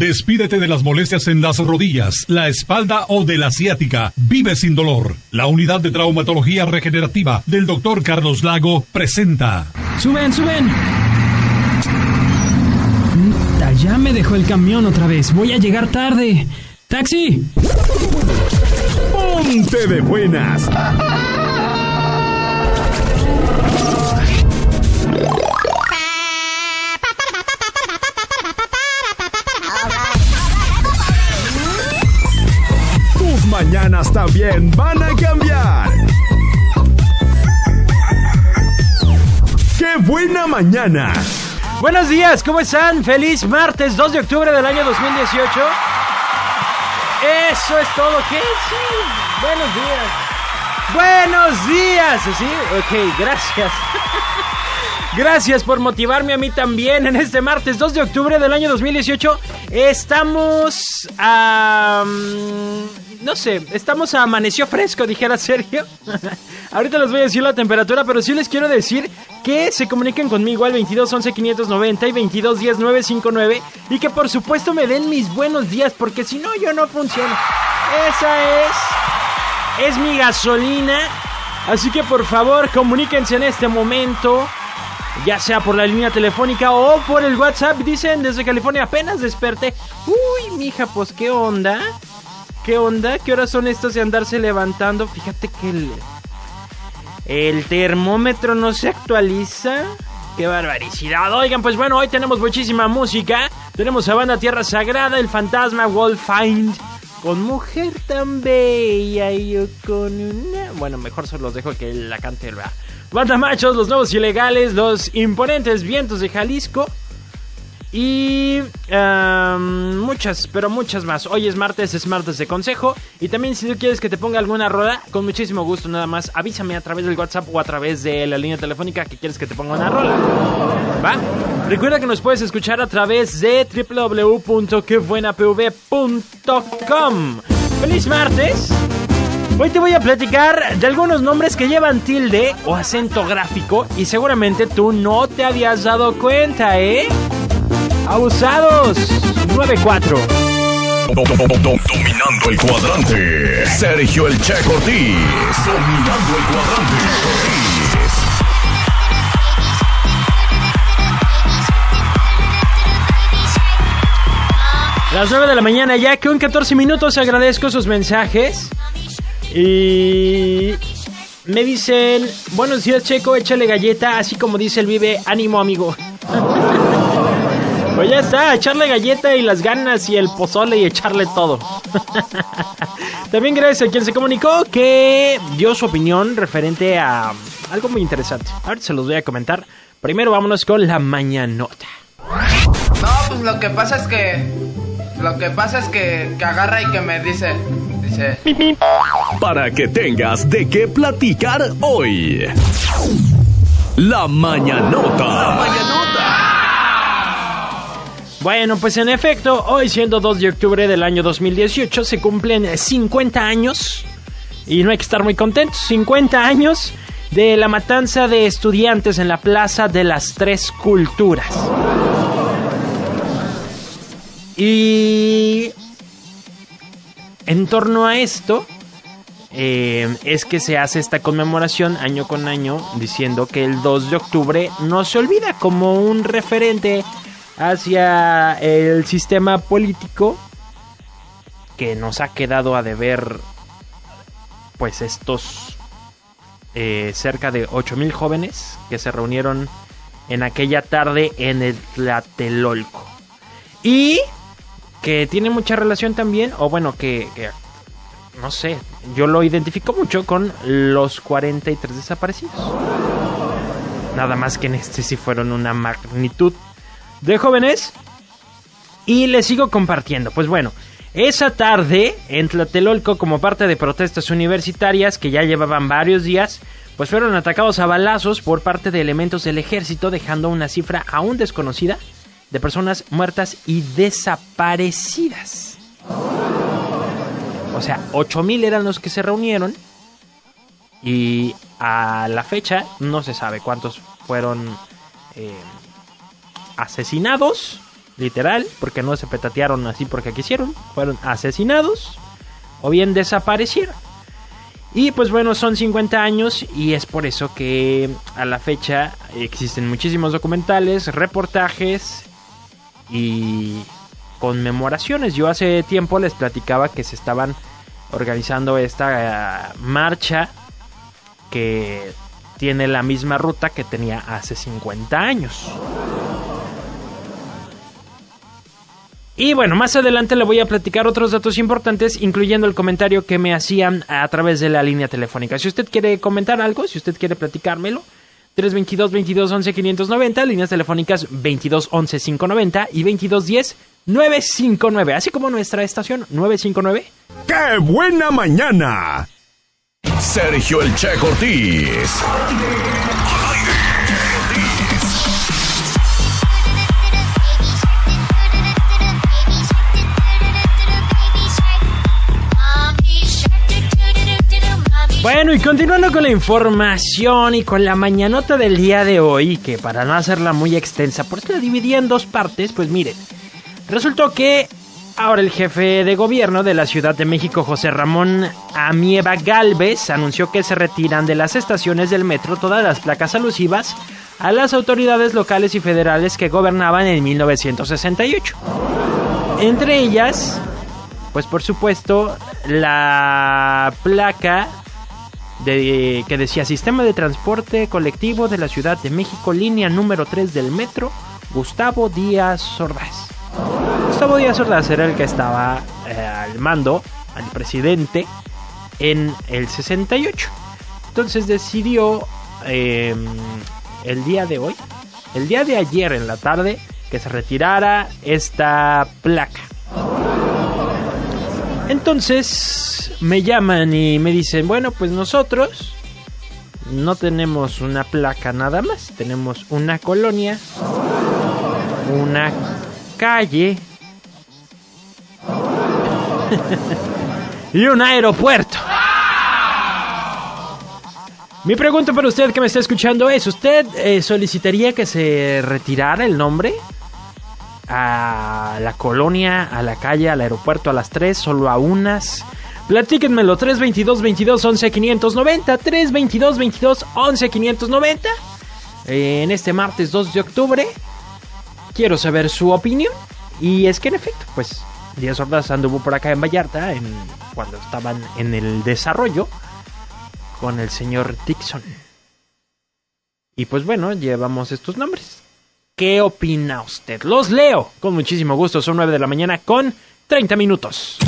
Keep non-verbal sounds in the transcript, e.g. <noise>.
Despídete de las molestias en las rodillas, la espalda o de la ciática. Vive sin dolor. La unidad de traumatología regenerativa del Dr. Carlos Lago presenta. ¡Suben, suben! Ya me dejó el camión otra vez. Voy a llegar tarde. ¡Taxi! Ponte de buenas. Mañanas también van a cambiar. ¡Qué buena mañana! Buenos días, ¿cómo están? Feliz martes 2 de octubre del año 2018. Eso es todo, ¿qué? Sí, buenos días. Buenos días, ¿sí? Ok, gracias. <laughs> Gracias por motivarme a mí también en este martes 2 de octubre del año 2018. Estamos a... no sé, estamos a amaneció fresco, dijera Sergio. <laughs> Ahorita les voy a decir la temperatura, pero sí les quiero decir que se comuniquen conmigo al 22 11 590 y 22 10 959 y que por supuesto me den mis buenos días, porque si no, yo no funciono. Esa es es mi gasolina. Así que por favor, comuníquense en este momento. Ya sea por la línea telefónica o por el WhatsApp. Dicen desde California apenas desperté. Uy, mija, pues qué onda. ¿Qué onda? ¿Qué horas son estas de andarse levantando? Fíjate que el, el termómetro no se actualiza. Qué barbaridad. Oigan, pues bueno, hoy tenemos muchísima música. Tenemos a Banda Tierra Sagrada, El Fantasma, Wolfind. Con mujer tan bella y yo con una... Bueno, mejor se los dejo que la cante el. Banda Machos, Los Nuevos Ilegales, Los Imponentes Vientos de Jalisco. Y am, muchas, pero muchas más. Hoy es martes, es martes de consejo. Y también si tú quieres que te ponga alguna rola, con muchísimo gusto nada más, avísame a través del WhatsApp o a través de la línea telefónica que quieres que te ponga una rola. ¿Va? Recuerda que nos puedes escuchar a través de www.quebuenapv.com. ¡Feliz martes! Hoy te voy a platicar de algunos nombres que llevan tilde o acento gráfico y seguramente tú no te habías dado cuenta, ¿eh? Abusados 94. Dominando el cuadrante. Sergio El Che Ortiz. Dominando el cuadrante. Las 9 de la mañana ya, que un 14 minutos agradezco sus mensajes. Y me dicen, buenos días Checo, échale galleta, así como dice el Vive, ánimo amigo. Pues ya está, echarle galleta y las ganas y el pozole y echarle todo. <laughs> También gracias a quien se comunicó que dio su opinión referente a algo muy interesante. Ahora se los voy a comentar. Primero vámonos con la mañanota. No, pues lo que pasa es que. Lo que pasa es que, que agarra y que me dice. Dice. Para que tengas de qué platicar hoy. La mañanota. Bueno, pues en efecto, hoy siendo 2 de octubre del año 2018 se cumplen 50 años, y no hay que estar muy contentos, 50 años de la matanza de estudiantes en la Plaza de las Tres Culturas. Y en torno a esto, eh, es que se hace esta conmemoración año con año diciendo que el 2 de octubre no se olvida como un referente hacia el sistema político que nos ha quedado a deber pues estos eh, cerca de 8000 jóvenes que se reunieron en aquella tarde en el Tlatelolco y que tiene mucha relación también o bueno que, que no sé, yo lo identifico mucho con los 43 desaparecidos. Nada más que en este sí fueron una magnitud de jóvenes. Y les sigo compartiendo. Pues bueno, esa tarde en Tlatelolco, como parte de protestas universitarias que ya llevaban varios días, pues fueron atacados a balazos por parte de elementos del ejército, dejando una cifra aún desconocida de personas muertas y desaparecidas. O sea, 8000 eran los que se reunieron. Y a la fecha no se sabe cuántos fueron eh, asesinados literal, porque no se petatearon así porque quisieron, fueron asesinados o bien desaparecieron. Y pues bueno, son 50 años y es por eso que a la fecha existen muchísimos documentales, reportajes y conmemoraciones. Yo hace tiempo les platicaba que se estaban organizando esta uh, marcha que tiene la misma ruta que tenía hace 50 años. Y bueno, más adelante le voy a platicar otros datos importantes, incluyendo el comentario que me hacían a través de la línea telefónica. Si usted quiere comentar algo, si usted quiere platicármelo, 322 22 11 590, líneas telefónicas 22 11 590 y 22 10 959, así como nuestra estación 959. ¡Qué buena mañana! Sergio El Che Cortés. Bueno, y continuando con la información y con la mañanota del día de hoy, que para no hacerla muy extensa, porque la dividí en dos partes, pues miren, resultó que ahora el jefe de gobierno de la Ciudad de México, José Ramón Amieva Galvez, anunció que se retiran de las estaciones del metro todas las placas alusivas a las autoridades locales y federales que gobernaban en 1968. Entre ellas, pues por supuesto, la placa de, que decía Sistema de Transporte Colectivo de la Ciudad de México, línea número 3 del metro, Gustavo Díaz Ordaz. Gustavo Díaz Ordaz era el que estaba eh, al mando, al presidente, en el 68. Entonces decidió eh, el día de hoy, el día de ayer en la tarde, que se retirara esta placa. Entonces me llaman y me dicen, bueno, pues nosotros no tenemos una placa nada más, tenemos una colonia, una calle <laughs> y un aeropuerto. Mi pregunta para usted que me está escuchando es, ¿usted eh, solicitaría que se retirara el nombre? A la colonia, a la calle, al aeropuerto a las 3, solo a unas. Platíquenmelo 322 22 11 590 322 22 11 590 en este martes 2 de octubre. Quiero saber su opinión y es que en efecto, pues Díaz Ordaz anduvo por acá en Vallarta en, cuando estaban en el desarrollo con el señor Dixon. Y pues bueno, llevamos estos nombres. ¿Qué opina usted? Los leo con muchísimo gusto. Son 9 de la mañana con 30 minutos.